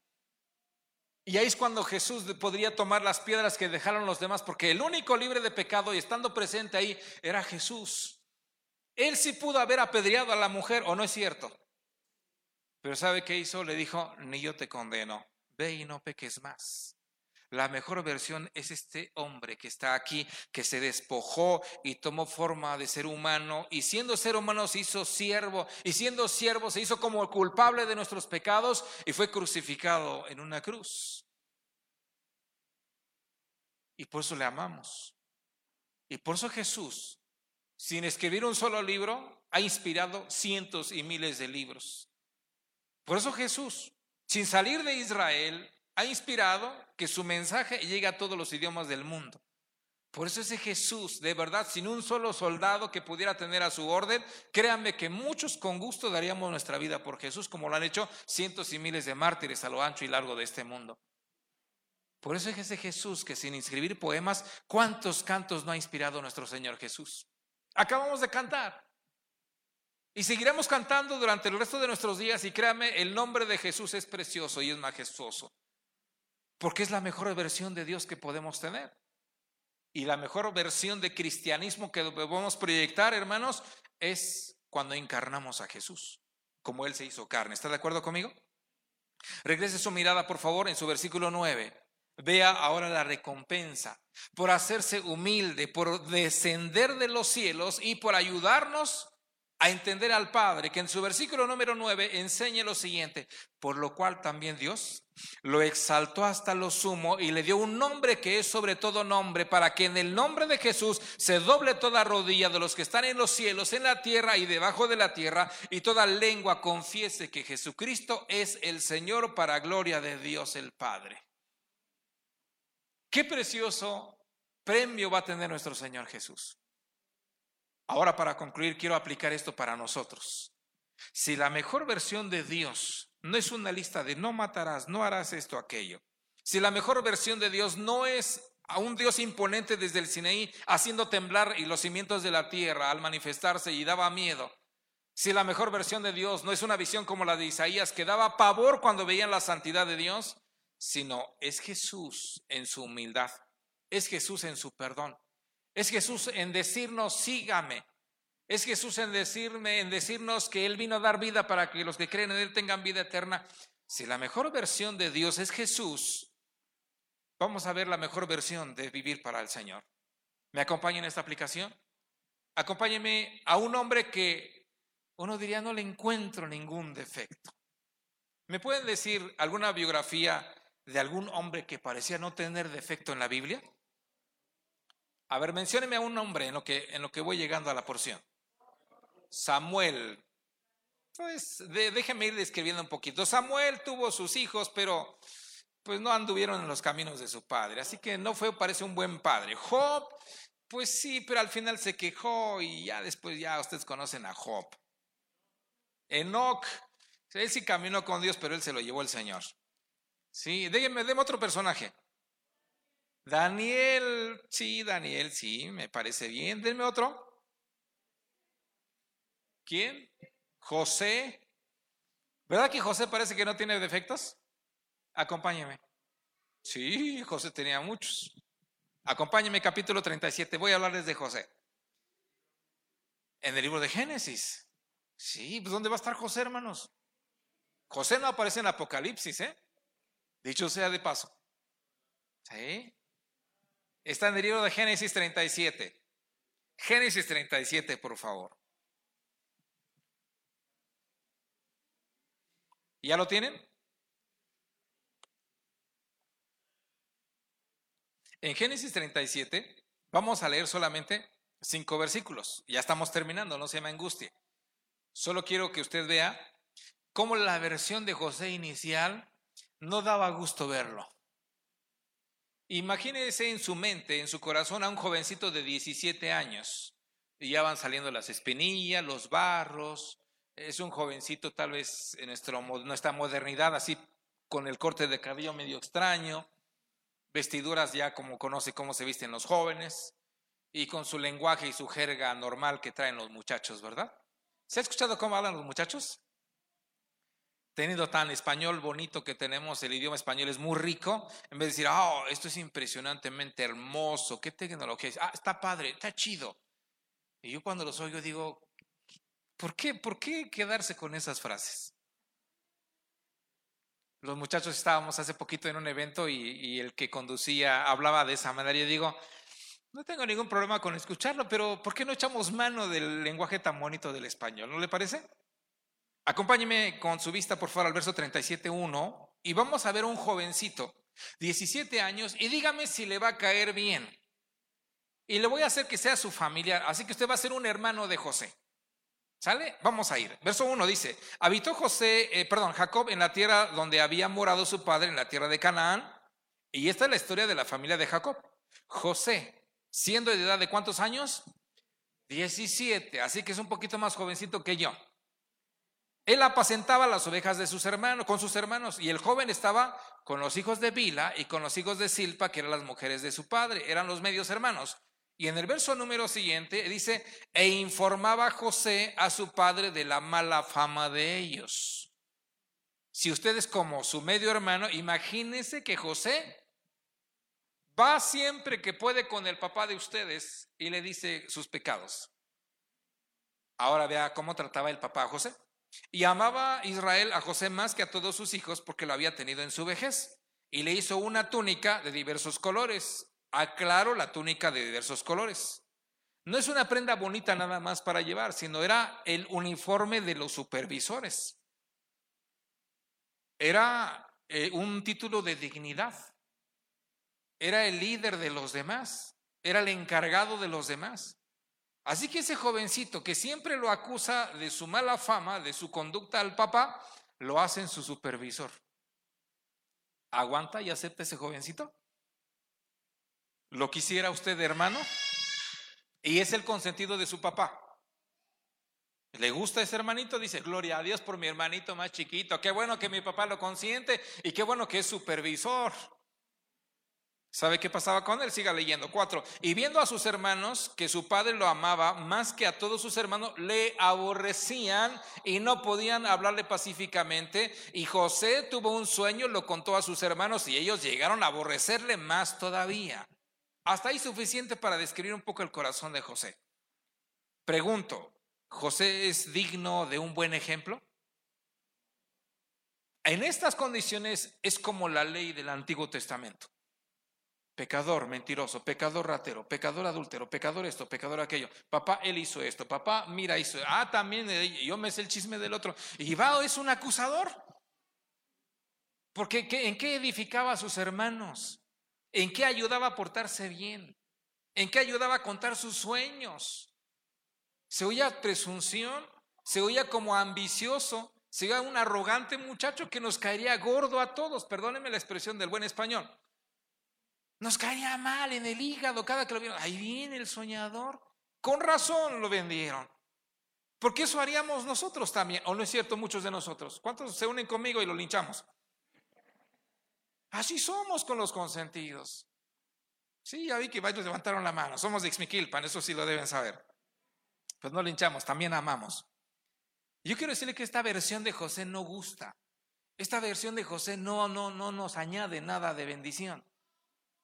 Y ahí es cuando Jesús podría tomar las piedras que dejaron los demás, porque el único libre de pecado y estando presente ahí era Jesús. Él sí pudo haber apedreado a la mujer, ¿o no es cierto? Pero ¿sabe qué hizo? Le dijo, ni yo te condeno, ve y no peques más. La mejor versión es este hombre que está aquí, que se despojó y tomó forma de ser humano, y siendo ser humano se hizo siervo, y siendo siervo se hizo como culpable de nuestros pecados y fue crucificado en una cruz. Y por eso le amamos. Y por eso Jesús, sin escribir un solo libro, ha inspirado cientos y miles de libros. Por eso Jesús, sin salir de Israel, ha inspirado que su mensaje llegue a todos los idiomas del mundo. Por eso ese Jesús, de verdad, sin un solo soldado que pudiera tener a su orden, créanme que muchos con gusto daríamos nuestra vida por Jesús, como lo han hecho cientos y miles de mártires a lo ancho y largo de este mundo. Por eso es ese Jesús que sin inscribir poemas, ¿cuántos cantos no ha inspirado nuestro Señor Jesús? Acabamos de cantar. Y seguiremos cantando durante el resto de nuestros días y créanme, el nombre de Jesús es precioso y es majestuoso. Porque es la mejor versión de Dios que podemos tener. Y la mejor versión de cristianismo que podemos proyectar, hermanos, es cuando encarnamos a Jesús, como Él se hizo carne. ¿Está de acuerdo conmigo? Regrese su mirada, por favor, en su versículo 9. Vea ahora la recompensa por hacerse humilde, por descender de los cielos y por ayudarnos a entender al Padre, que en su versículo número 9 enseña lo siguiente, por lo cual también Dios lo exaltó hasta lo sumo y le dio un nombre que es sobre todo nombre, para que en el nombre de Jesús se doble toda rodilla de los que están en los cielos, en la tierra y debajo de la tierra, y toda lengua confiese que Jesucristo es el Señor para gloria de Dios el Padre. Qué precioso premio va a tener nuestro Señor Jesús. Ahora para concluir, quiero aplicar esto para nosotros. Si la mejor versión de Dios no es una lista de no matarás, no harás esto, aquello. Si la mejor versión de Dios no es a un Dios imponente desde el Sinaí haciendo temblar y los cimientos de la tierra al manifestarse y daba miedo. Si la mejor versión de Dios no es una visión como la de Isaías que daba pavor cuando veían la santidad de Dios, sino es Jesús en su humildad, es Jesús en su perdón, es Jesús en decirnos, sígame. Es Jesús en decirme, en decirnos que Él vino a dar vida para que los que creen en Él tengan vida eterna. Si la mejor versión de Dios es Jesús, vamos a ver la mejor versión de vivir para el Señor. ¿Me acompaña en esta aplicación? Acompáñeme a un hombre que uno diría no le encuentro ningún defecto. ¿Me pueden decir alguna biografía de algún hombre que parecía no tener defecto en la Biblia? A ver, mencióneme a un nombre en lo que, en lo que voy llegando a la porción. Samuel. Pues déjeme ir describiendo un poquito. Samuel tuvo sus hijos, pero pues no anduvieron en los caminos de su padre. Así que no fue, parece un buen padre. Job, pues sí, pero al final se quejó y ya después ya ustedes conocen a Job. Enoch, él sí caminó con Dios, pero él se lo llevó el Señor. Sí, déjenme, déme otro personaje. Daniel, sí, Daniel, sí, me parece bien. Denme otro. ¿Quién? José. ¿Verdad que José parece que no tiene defectos? Acompáñeme. Sí, José tenía muchos. Acompáñeme capítulo 37. Voy a hablarles de José. En el libro de Génesis. Sí, pues ¿dónde va a estar José, hermanos? José no aparece en Apocalipsis, ¿eh? Dicho sea de paso. ¿Sí? Está en el libro de Génesis 37. Génesis 37, por favor. ¿Ya lo tienen? En Génesis 37 vamos a leer solamente cinco versículos. Ya estamos terminando, no se me angustie. Solo quiero que usted vea cómo la versión de José inicial no daba gusto verlo. Imagínese en su mente, en su corazón, a un jovencito de 17 años. Y ya van saliendo las espinillas, los barros. Es un jovencito tal vez en nuestra modernidad, así con el corte de cabello medio extraño. vestiduras ya como conoce cómo se visten los jóvenes y con su lenguaje y su jerga normal que traen los muchachos, ¿verdad? ¿Se ha escuchado cómo hablan los muchachos? Teniendo tan español bonito que tenemos, el idioma español es muy rico, en vez de decir, oh, esto es impresionantemente hermoso, qué tecnología ah, está padre, está chido. Y yo cuando los oigo digo, ¿por qué, por qué quedarse con esas frases? Los muchachos estábamos hace poquito en un evento y, el que conducía hablaba de esa manera. Yo digo, no tengo ningún problema con escucharlo, pero ¿por qué no echamos mano del lenguaje tan bonito del español? ¿No le parece? Acompáñeme con su vista, por favor, al verso 37.1 y vamos a ver un jovencito, 17 años, y dígame si le va a caer bien. Y le voy a hacer que sea su familiar, así que usted va a ser un hermano de José. ¿Sale? Vamos a ir. Verso 1 dice, habitó José, eh, perdón, Jacob en la tierra donde había morado su padre, en la tierra de Canaán. Y esta es la historia de la familia de Jacob. José, siendo de edad de cuántos años? 17, así que es un poquito más jovencito que yo. Él apacentaba las ovejas de sus hermanos, con sus hermanos, y el joven estaba con los hijos de Bila y con los hijos de Silpa, que eran las mujeres de su padre, eran los medios hermanos. Y en el verso número siguiente dice, e informaba José a su padre de la mala fama de ellos. Si ustedes como su medio hermano, imagínense que José va siempre que puede con el papá de ustedes y le dice sus pecados. Ahora vea cómo trataba el papá a José. Y amaba Israel a José más que a todos sus hijos porque lo había tenido en su vejez. Y le hizo una túnica de diversos colores aclaro la túnica de diversos colores. No es una prenda bonita nada más para llevar, sino era el uniforme de los supervisores. Era eh, un título de dignidad. Era el líder de los demás. Era el encargado de los demás. Así que ese jovencito que siempre lo acusa de su mala fama, de su conducta al papá, lo hace en su supervisor. ¿Aguanta y acepta ese jovencito? ¿Lo quisiera usted, hermano? Y es el consentido de su papá. ¿Le gusta ese hermanito? Dice, gloria a Dios por mi hermanito más chiquito. Qué bueno que mi papá lo consiente y qué bueno que es supervisor. ¿Sabe qué pasaba con él? Siga leyendo. Cuatro. Y viendo a sus hermanos que su padre lo amaba más que a todos sus hermanos, le aborrecían y no podían hablarle pacíficamente. Y José tuvo un sueño, lo contó a sus hermanos y ellos llegaron a aborrecerle más todavía. Hasta ahí suficiente para describir un poco el corazón de José. Pregunto, ¿José es digno de un buen ejemplo? En estas condiciones es como la ley del Antiguo Testamento. Pecador mentiroso, pecador ratero, pecador adúltero, pecador esto, pecador aquello. Papá, él hizo esto. Papá, mira, hizo. Ah, también yo me sé el chisme del otro. Y va, es un acusador. Porque ¿en qué edificaba a sus hermanos? ¿En qué ayudaba a portarse bien? ¿En qué ayudaba a contar sus sueños? Se oía presunción, se oía como ambicioso, se oía un arrogante muchacho que nos caería gordo a todos, perdónenme la expresión del buen español. Nos caería mal en el hígado cada que lo vieron. Ahí viene el soñador. Con razón lo vendieron. Porque eso haríamos nosotros también, o no es cierto, muchos de nosotros. ¿Cuántos se unen conmigo y lo linchamos? Así somos con los consentidos. Sí, ya vi que varios levantaron la mano. Somos de Ixmiquilpan, eso sí lo deben saber. Pues no linchamos, también amamos. Yo quiero decirle que esta versión de José no gusta. Esta versión de José no, no, no nos añade nada de bendición.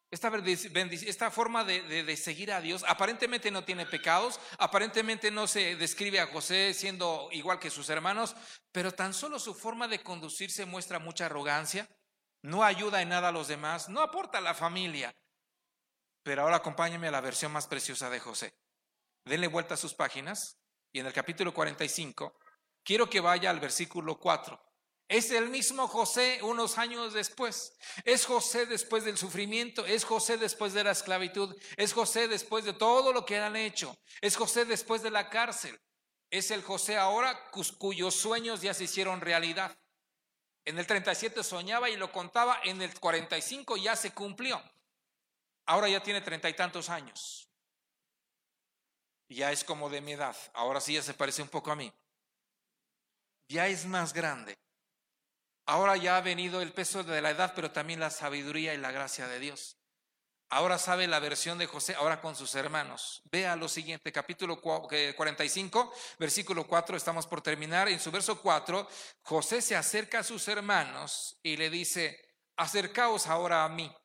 Esta, forma de, seguir a Dios aparentemente no tiene pecados, aparentemente no se describe a José siendo igual que sus hermanos, pero tan solo su forma de conducirse muestra mucha arrogancia, no ayuda en nada a los demás, no aporta a la familia. Pero ahora acompáñenme a la versión más preciosa de José. Denle vuelta a sus páginas y en el capítulo 45 quiero que vaya al versículo 4. Es el mismo José unos años después. Es José después del sufrimiento. Es José después de la esclavitud. Es José después de todo lo que han hecho. Es José después de la cárcel. Es el José ahora cuyos sueños ya se hicieron realidad. En el 37 soñaba y lo contaba, en el 45 ya se cumplió. Ahora ya tiene treinta y tantos años. Ya es como de mi edad. Ahora sí ya se parece un poco a mí. Ya es más grande. Ahora ya ha venido el peso de la edad, pero también la sabiduría y la gracia de Dios. Ahora sabe la versión de José, ahora con sus hermanos. Vea lo siguiente, capítulo 45, versículo 4, estamos por terminar. En su verso 4, José se acerca a sus hermanos y le dice, acercaos ahora a mí.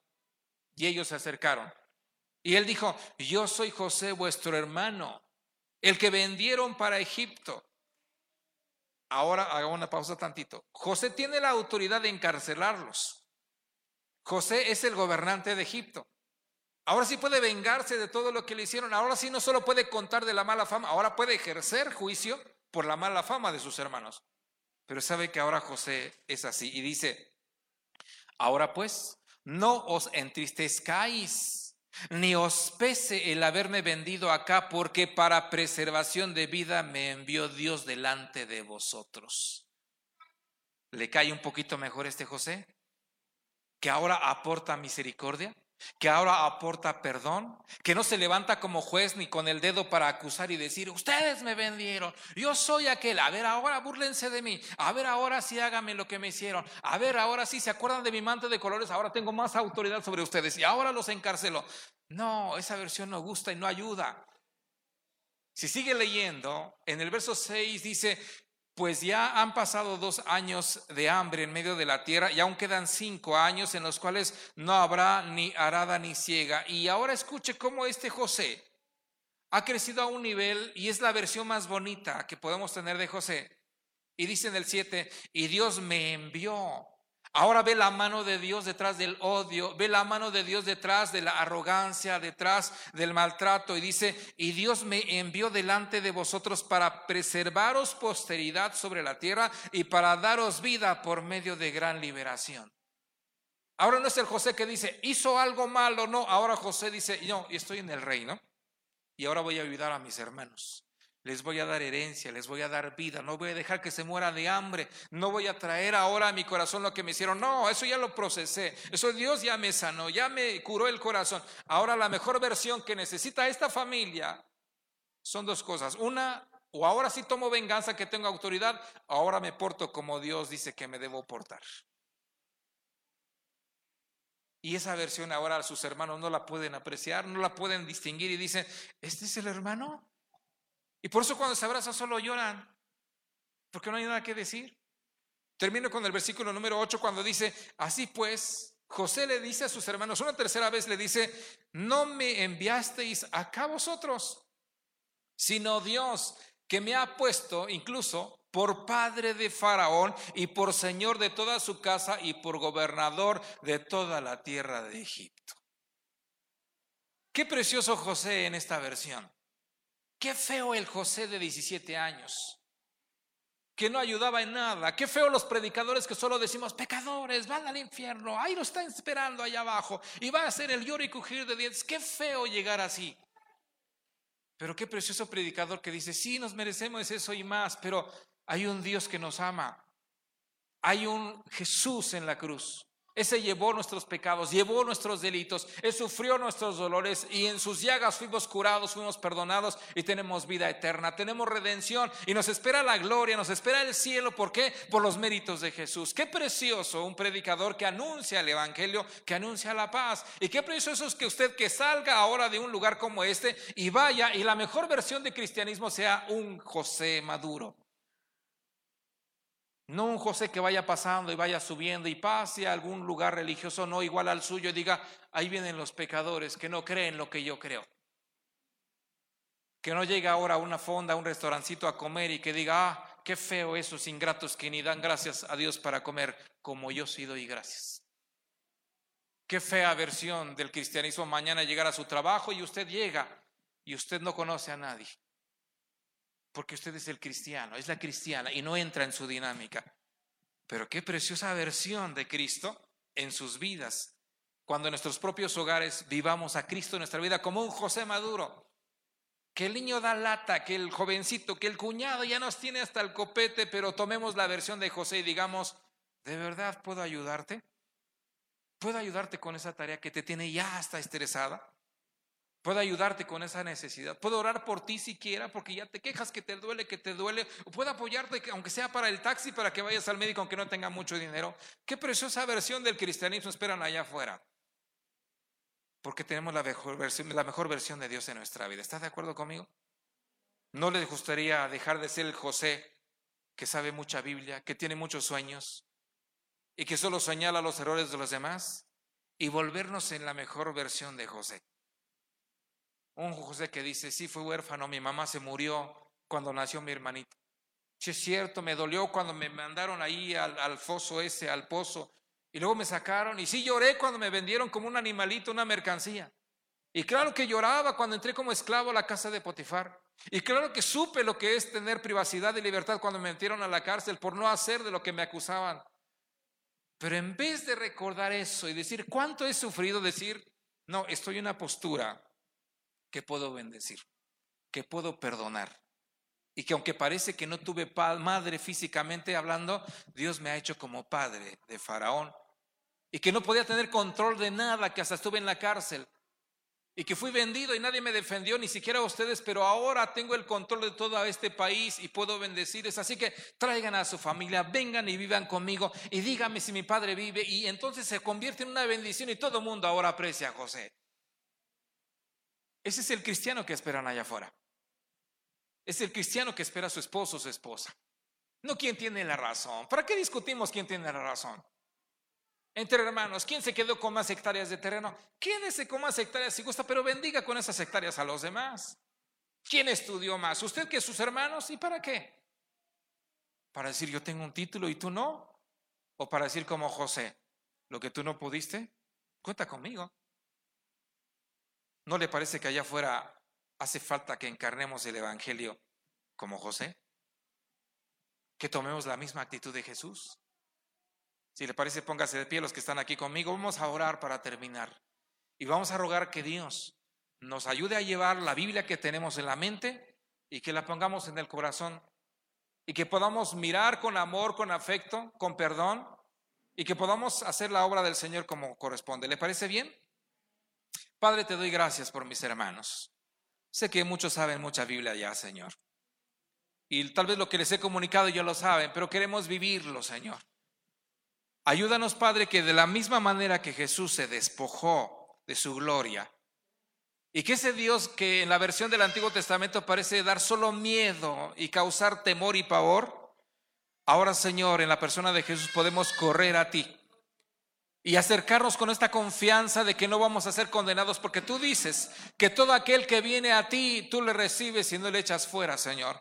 Y ellos se acercaron. Y él dijo, yo soy José, vuestro hermano, el que vendieron para Egipto. Ahora haga una pausa tantito. José tiene la autoridad de encarcelarlos. José es el gobernante de Egipto. Ahora sí puede vengarse de todo lo que le hicieron. Ahora sí no solo puede contar de la mala fama, ahora puede ejercer juicio por la mala fama de sus hermanos. Pero sabe que ahora José es así y dice, ahora pues, no os entristezcáis ni os pese el haberme vendido acá, porque para preservación de vida me envió Dios delante de vosotros. ¿Le cae un poquito mejor este José? Que ahora aporta misericordia que ahora aporta perdón, que no se levanta como juez ni con el dedo para acusar y decir, ustedes me vendieron, yo soy aquel, a ver ahora búrlense de mí, a ver ahora sí háganme lo que me hicieron, a ver ahora sí se acuerdan de mi manto de colores, ahora tengo más autoridad sobre ustedes y ahora los encarcelo. No, esa versión no gusta y no ayuda. Si sigue leyendo, en el verso 6 dice, pues ya han pasado dos años de hambre en medio de la tierra y aún quedan cinco años en los cuales no habrá ni arada ni ciega. Y ahora escuche cómo este José ha crecido a un nivel y es la versión más bonita que podemos tener de José. Y dice en el 7, y Dios me envió Ahora ve la mano de Dios detrás del odio, ve la mano de Dios detrás de la arrogancia, detrás del maltrato y dice, y Dios me envió delante de vosotros para preservaros posteridad sobre la tierra y para daros vida por medio de gran liberación. Ahora no es el José que dice, hizo algo malo, no, ahora José dice, no, estoy en el reino y ahora voy a ayudar a mis hermanos les voy a dar herencia, les voy a dar vida, no voy a dejar que se muera de hambre, no voy a traer ahora a mi corazón lo que me hicieron, no, eso ya lo procesé, eso Dios ya me sanó, ya me curó el corazón. Ahora la mejor versión que necesita esta familia son dos cosas, una, o ahora sí tomo venganza que tengo autoridad, ahora me porto como Dios dice que me debo portar. Y esa versión ahora sus hermanos no la pueden apreciar, no la pueden distinguir y dicen, ¿este es el hermano? Y por eso cuando se abrazan solo lloran, porque no hay nada que decir. Termino con el versículo número 8 cuando dice, así pues, José le dice a sus hermanos, una tercera vez le dice, no me enviasteis acá vosotros, sino Dios que me ha puesto incluso por padre de Faraón y por señor de toda su casa y por gobernador de toda la tierra de Egipto. Qué precioso José en esta versión. Qué feo el José de 17 años, que no ayudaba en nada. Qué feo los predicadores que solo decimos, pecadores, van al infierno, ahí lo están esperando allá abajo y va a ser el lloro y cugir de dientes. Qué feo llegar así. Pero qué precioso predicador que dice, sí, nos merecemos eso y más, pero hay un Dios que nos ama. Hay un Jesús en la cruz. Ese llevó nuestros pecados, llevó nuestros delitos, Él sufrió nuestros dolores y en sus llagas fuimos curados, fuimos perdonados y tenemos vida eterna, tenemos redención y nos espera la gloria, nos espera el cielo. ¿Por qué? Por los méritos de Jesús. Qué precioso un predicador que anuncia el Evangelio, que anuncia la paz. Y qué precioso es que usted que salga ahora de un lugar como este y vaya y la mejor versión de cristianismo sea un José Maduro. No un José que vaya pasando y vaya subiendo y pase a algún lugar religioso no igual al suyo y diga, ahí vienen los pecadores que no creen lo que yo creo. Que no llegue ahora a una fonda, a un restaurancito a comer y que diga, ah, qué feo esos ingratos que ni dan gracias a Dios para comer como yo sí doy gracias. Qué fea versión del cristianismo mañana llegar a su trabajo y usted llega y usted no conoce a nadie porque usted es el cristiano, es la cristiana y no entra en su dinámica. Pero qué preciosa versión de Cristo en sus vidas. Cuando en nuestros propios hogares vivamos a Cristo en nuestra vida como un José Maduro. Que el niño da lata, que el jovencito, que el cuñado ya nos tiene hasta el copete, pero tomemos la versión de José y digamos, ¿de verdad puedo ayudarte? ¿Puedo ayudarte con esa tarea que te tiene ya hasta estresada? Puedo ayudarte con esa necesidad. Puedo orar por ti siquiera porque ya te quejas que te duele, que te duele. Puedo apoyarte aunque sea para el taxi para que vayas al médico aunque no tenga mucho dinero. Qué preciosa versión del cristianismo esperan allá afuera. porque tenemos la mejor versión, la mejor versión de Dios en nuestra vida. ¿Estás de acuerdo conmigo? ¿No les gustaría dejar de ser el José que sabe mucha Biblia, que tiene muchos sueños y que solo señala los errores de los demás y volvernos en la mejor versión de José? Un José que dice, sí, fue huérfano, mi mamá se murió cuando nació mi hermanito. Sí, es cierto, me dolió cuando me mandaron ahí al, al foso ese, al pozo, y luego me sacaron y sí lloré cuando me vendieron como un animalito, una mercancía. Y claro que lloraba cuando entré como esclavo a la casa de Potifar. Y claro que supe lo que es tener privacidad y libertad cuando me metieron a la cárcel por no hacer de lo que me acusaban. Pero en vez de recordar eso y decir cuánto he sufrido, decir, no, estoy en una postura que puedo bendecir, que puedo perdonar. Y que aunque parece que no tuve madre físicamente hablando, Dios me ha hecho como padre de Faraón y que no podía tener control de nada, que hasta estuve en la cárcel y que fui vendido y nadie me defendió, ni siquiera ustedes, pero ahora tengo el control de todo este país y puedo bendecirles. Así que traigan a su familia, vengan y vivan conmigo y díganme si mi padre vive y entonces se convierte en una bendición y todo el mundo ahora aprecia a José. Ese es el cristiano que esperan allá afuera. Es el cristiano que espera a su esposo o su esposa. No quien tiene la razón. ¿Para qué discutimos quién tiene la razón? entre hermanos, ¿quién se quedó con más hectáreas de terreno? Quédese con más hectáreas si gusta, pero bendiga con esas hectáreas a los demás. ¿Quién estudió más? ¿Usted que sus hermanos? ¿Y para qué? ¿Para decir yo tengo un título y tú no? ¿O para decir como José, lo que tú no pudiste, cuenta conmigo? ¿No le parece que allá afuera hace falta que encarnemos el Evangelio como José? ¿Que tomemos la misma actitud de Jesús? Si le parece, póngase de pie los que están aquí conmigo. Vamos a orar para terminar. Y vamos a rogar que Dios nos ayude a llevar la Biblia que tenemos en la mente y que la pongamos en el corazón. Y que podamos mirar con amor, con afecto, con perdón. Y que podamos hacer la obra del Señor como corresponde. ¿Le parece bien? Padre, te doy gracias por mis hermanos. Sé que muchos saben mucha Biblia ya, Señor. Y tal vez lo que les he comunicado ya lo saben, pero queremos vivirlo, Señor. Ayúdanos, Padre, que de la misma manera que Jesús se despojó de su gloria, y que ese Dios que en la versión del Antiguo Testamento parece dar solo miedo y causar temor y pavor, ahora, Señor, en la persona de Jesús podemos correr a ti y acercarnos con esta confianza de que no vamos a ser condenados, porque tú dices que todo aquel que viene a ti, tú le recibes y no le echas fuera, Señor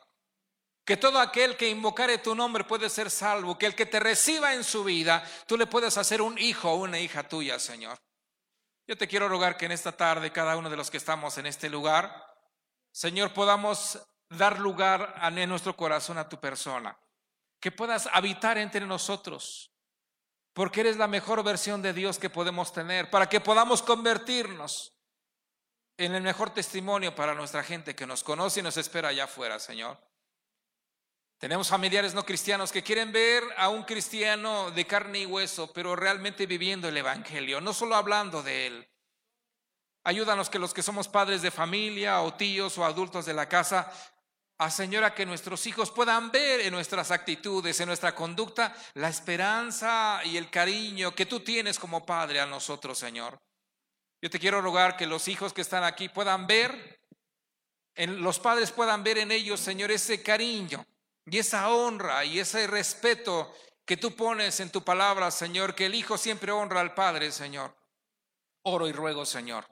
que todo aquel que invocare tu nombre puede ser salvo, que el que te reciba en su vida, tú le puedes hacer un hijo o una hija tuya, Señor. Yo te quiero rogar que en esta tarde, cada uno de los que estamos en este lugar, Señor, podamos dar lugar en nuestro corazón a tu persona, que puedas habitar entre nosotros, porque eres la mejor versión de Dios que podemos tener, para que podamos convertirnos en el mejor testimonio para nuestra gente que nos conoce y nos espera allá afuera, Señor. Tenemos familiares no cristianos que quieren ver a un cristiano de carne y hueso, pero realmente viviendo el Evangelio, no solo hablando de él. Ayúdanos que los que somos padres de familia o tíos o adultos de la casa, a Señora que nuestros hijos puedan ver en nuestras actitudes, en nuestra conducta, la esperanza y el cariño que tú tienes como padre a nosotros, Señor. Yo te quiero rogar que los hijos que están aquí puedan ver, en, los padres puedan ver en ellos, Señor, ese cariño y esa honra y ese respeto que tú pones en tu palabra, Señor, que el Hijo siempre honra al Padre, Señor. Oro y ruego, Señor,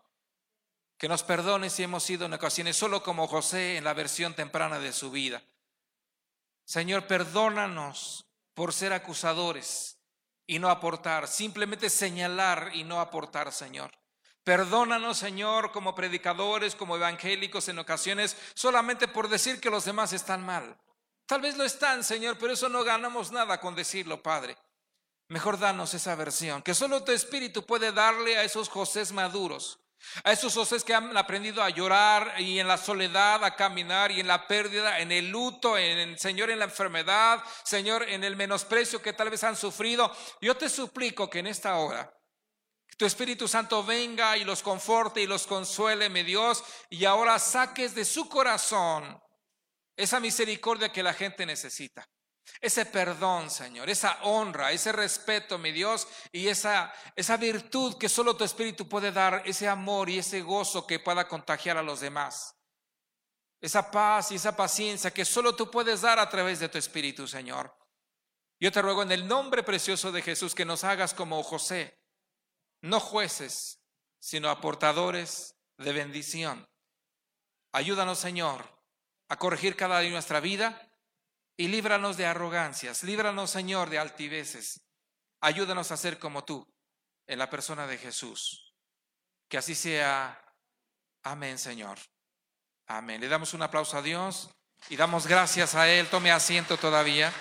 que nos perdones si hemos sido en ocasiones solo como José en la versión temprana de su vida. Señor, perdónanos por ser acusadores y no aportar, simplemente señalar y no aportar, Señor. Perdónanos, Señor, como predicadores, como evangélicos en ocasiones, solamente por decir que los demás están mal. Tal vez lo están, Señor, pero eso no ganamos nada con decirlo, Padre. Mejor danos esa versión, que solo tu espíritu puede darle a esos José maduros, a esos José que han aprendido a llorar y en la soledad a caminar y en la pérdida, en el luto, en el Señor en la enfermedad, Señor en el menosprecio que tal vez han sufrido. Yo te suplico que en esta hora tu Espíritu Santo venga y los conforte y los consuele, mi Dios, y ahora saques de su corazón esa misericordia que la gente necesita. Ese perdón, Señor, esa honra, ese respeto, mi Dios, y esa, esa virtud que solo tu Espíritu puede dar, ese amor y ese gozo que pueda contagiar a los demás. Esa paz y esa paciencia que solo tú puedes dar a través de tu Espíritu, Señor. Yo te ruego en el nombre precioso de Jesús que nos hagas como José, no jueces, sino aportadores de bendición. Ayúdanos, Señor, a corregir cada día nuestra vida y líbranos de arrogancias, líbranos, Señor, de altiveces. Ayúdanos a ser como tú en la persona de Jesús. Que así sea. Amén, Señor. Amén. Le damos un aplauso a Dios y damos gracias a Él. Tome asiento todavía.